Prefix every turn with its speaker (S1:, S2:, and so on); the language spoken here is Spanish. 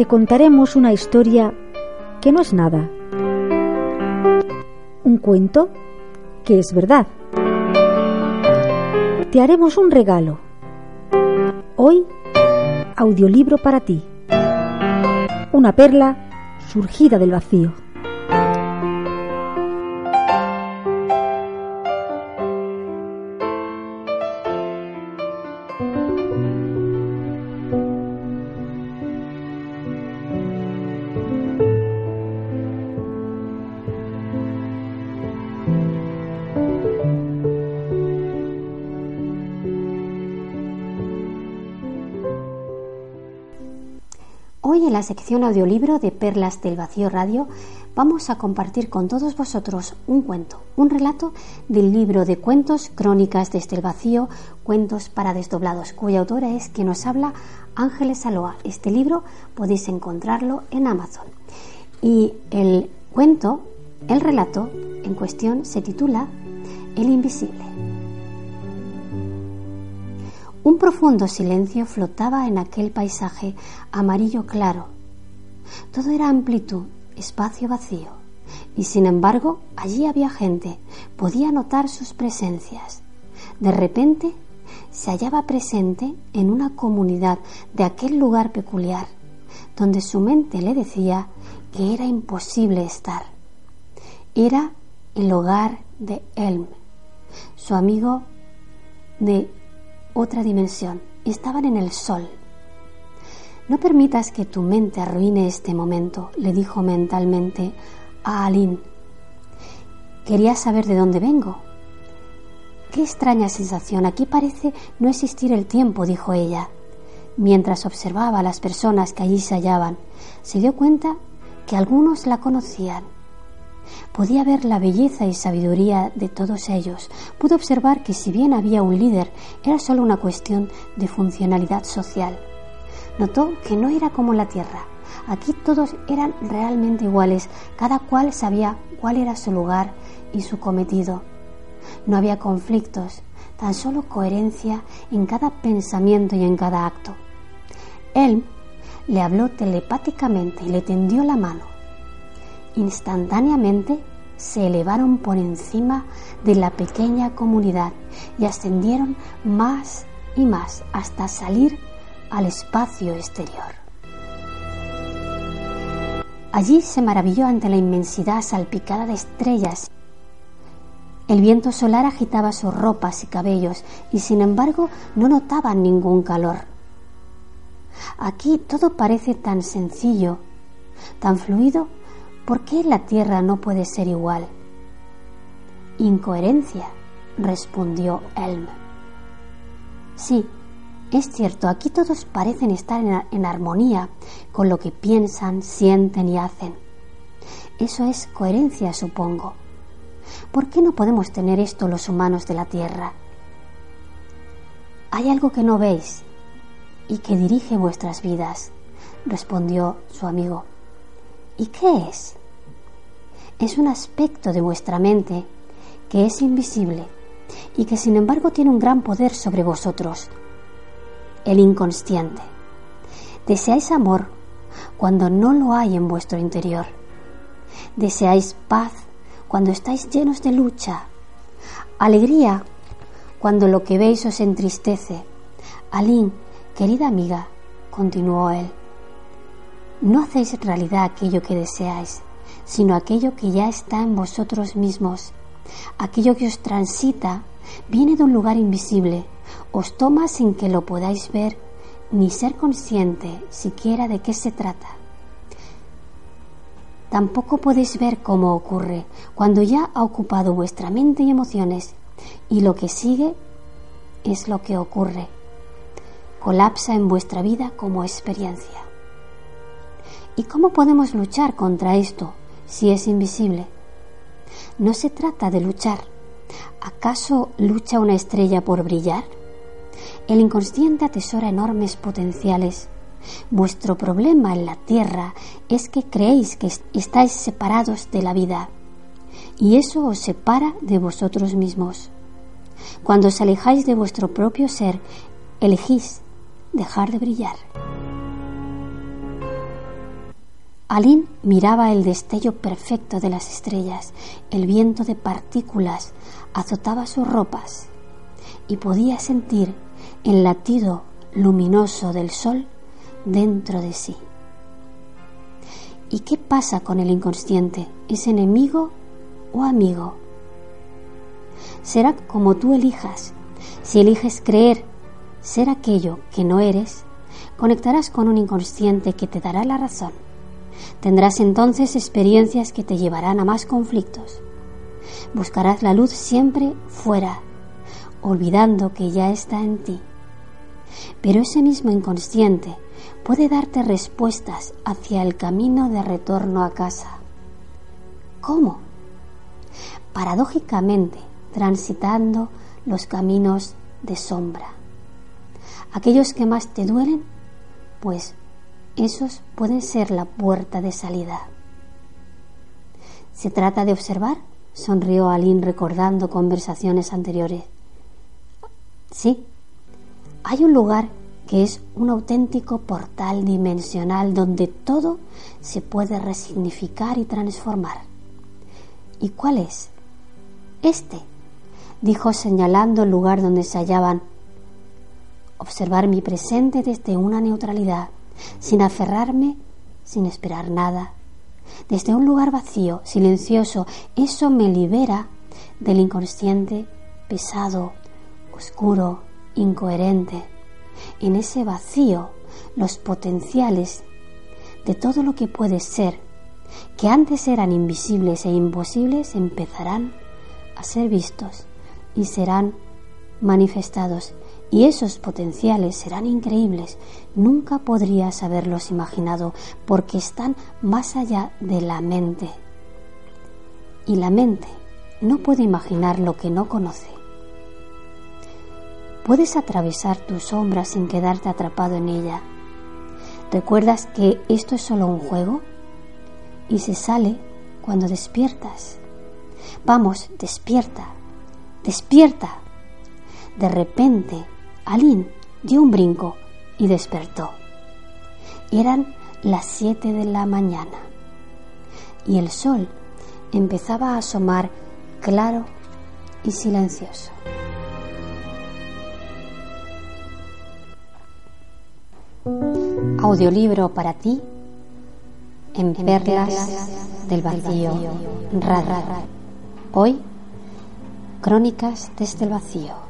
S1: Te contaremos una historia que no es nada. Un cuento que es verdad. Te haremos un regalo. Hoy, audiolibro para ti. Una perla surgida del vacío.
S2: En la sección audiolibro de Perlas del Vacío Radio vamos a compartir con todos vosotros un cuento, un relato del libro de cuentos Crónicas desde el Vacío, cuentos para desdoblados, cuya autora es quien nos habla Ángeles Aloa. Este libro podéis encontrarlo en Amazon. Y el cuento, el relato en cuestión se titula El Invisible. Un profundo silencio flotaba en aquel paisaje amarillo claro. Todo era amplitud, espacio vacío. Y sin embargo, allí había gente, podía notar sus presencias. De repente, se hallaba presente en una comunidad de aquel lugar peculiar, donde su mente le decía que era imposible estar. Era el hogar de Elm, su amigo de otra dimensión. Estaban en el sol. No permitas que tu mente arruine este momento, le dijo mentalmente a Aline. Quería saber de dónde vengo. Qué extraña sensación. Aquí parece no existir el tiempo, dijo ella. Mientras observaba a las personas que allí se hallaban, se dio cuenta que algunos la conocían Podía ver la belleza y sabiduría de todos ellos. Pudo observar que si bien había un líder, era solo una cuestión de funcionalidad social. Notó que no era como la Tierra. Aquí todos eran realmente iguales, cada cual sabía cuál era su lugar y su cometido. No había conflictos, tan solo coherencia en cada pensamiento y en cada acto. Él le habló telepáticamente y le tendió la mano. Instantáneamente se elevaron por encima de la pequeña comunidad y ascendieron más y más hasta salir al espacio exterior. Allí se maravilló ante la inmensidad salpicada de estrellas. El viento solar agitaba sus ropas y cabellos y sin embargo no notaban ningún calor. Aquí todo parece tan sencillo, tan fluido ¿Por qué la tierra no puede ser igual? Incoherencia, respondió Elm. Sí, es cierto, aquí todos parecen estar en, en, armonía con lo que piensan, sienten y hacen. Eso es coherencia, supongo. ¿Por qué no podemos tener esto los humanos de la Tierra? Hay algo que no veis y que dirige vuestras vidas, respondió su amigo. ¿Y qué es? Es un aspecto de vuestra mente que es invisible y que sin embargo tiene un gran poder sobre vosotros, el inconsciente. Deseáis amor cuando no lo hay en vuestro interior. Deseáis paz cuando estáis llenos de lucha. Alegría cuando lo que veis os entristece. Aline, querida amiga, continuó él, no hacéis realidad aquello que deseáis, sino aquello que ya está en vosotros mismos. Aquello que os transita viene de un lugar invisible, os toma sin que lo podáis ver ni ser consciente siquiera de qué se trata. Tampoco podéis ver cómo ocurre cuando ya ha ocupado vuestra mente y emociones y lo que sigue es lo que ocurre. colapsa en vuestra vida como experiencia. ¿Y cómo podemos luchar contra esto si es invisible? No se trata de luchar. ¿Acaso lucha una estrella por brillar? El inconsciente atesora enormes potenciales. Vuestro problema en la Tierra es que creéis que estáis separados de la vida y eso os separa de vosotros mismos. Cuando os alejáis de vuestro propio ser, elegís dejar de brillar. Aline miraba el destello perfecto de las estrellas, el viento de partículas azotaba sus ropas y podía sentir el latido luminoso del sol dentro de sí. ¿Y qué pasa con el inconsciente? ¿Es enemigo o amigo? Será como tú elijas. Si eliges creer ser aquello que no eres, conectarás con un inconsciente que te dará la razón Tendrás entonces experiencias que te llevarán a más conflictos. Buscarás la luz siempre fuera, olvidando que ya está en ti. Pero ese mismo inconsciente puede darte respuestas hacia el camino de retorno a casa. ¿Cómo? Paradójicamente, transitando los caminos de sombra. Aquellos que más te duelen, pues esos pueden ser la puerta de salida. ¿Se trata de observar? sonrió Aline recordando conversaciones anteriores. Sí, hay un lugar que es un auténtico portal dimensional donde todo se puede resignificar y transformar. ¿Y cuál es? Este, dijo señalando el lugar donde se hallaban. Observar mi presente desde una neutralidad sin aferrarme, sin esperar nada. Desde un lugar vacío, silencioso, eso me libera del inconsciente pesado, oscuro, incoherente. En ese vacío, los potenciales de todo lo que puede ser, que antes eran invisibles e imposibles, empezarán a ser vistos y serán manifestados y esos potenciales serán increíbles. Nunca podrías haberlos imaginado porque están más allá de la mente. Y la mente no puede imaginar lo que no conoce. Puedes atravesar tu sombra sin quedarte atrapado en ella. ¿Recuerdas que esto es solo un juego? Y se sale cuando despiertas. Vamos, despierta, despierta. De repente Aline dio un brinco y despertó. Eran las siete de la mañana y el sol empezaba a asomar claro y silencioso. Audiolibro para ti en Perlas del Vacío. Hoy, Crónicas desde el Vacío.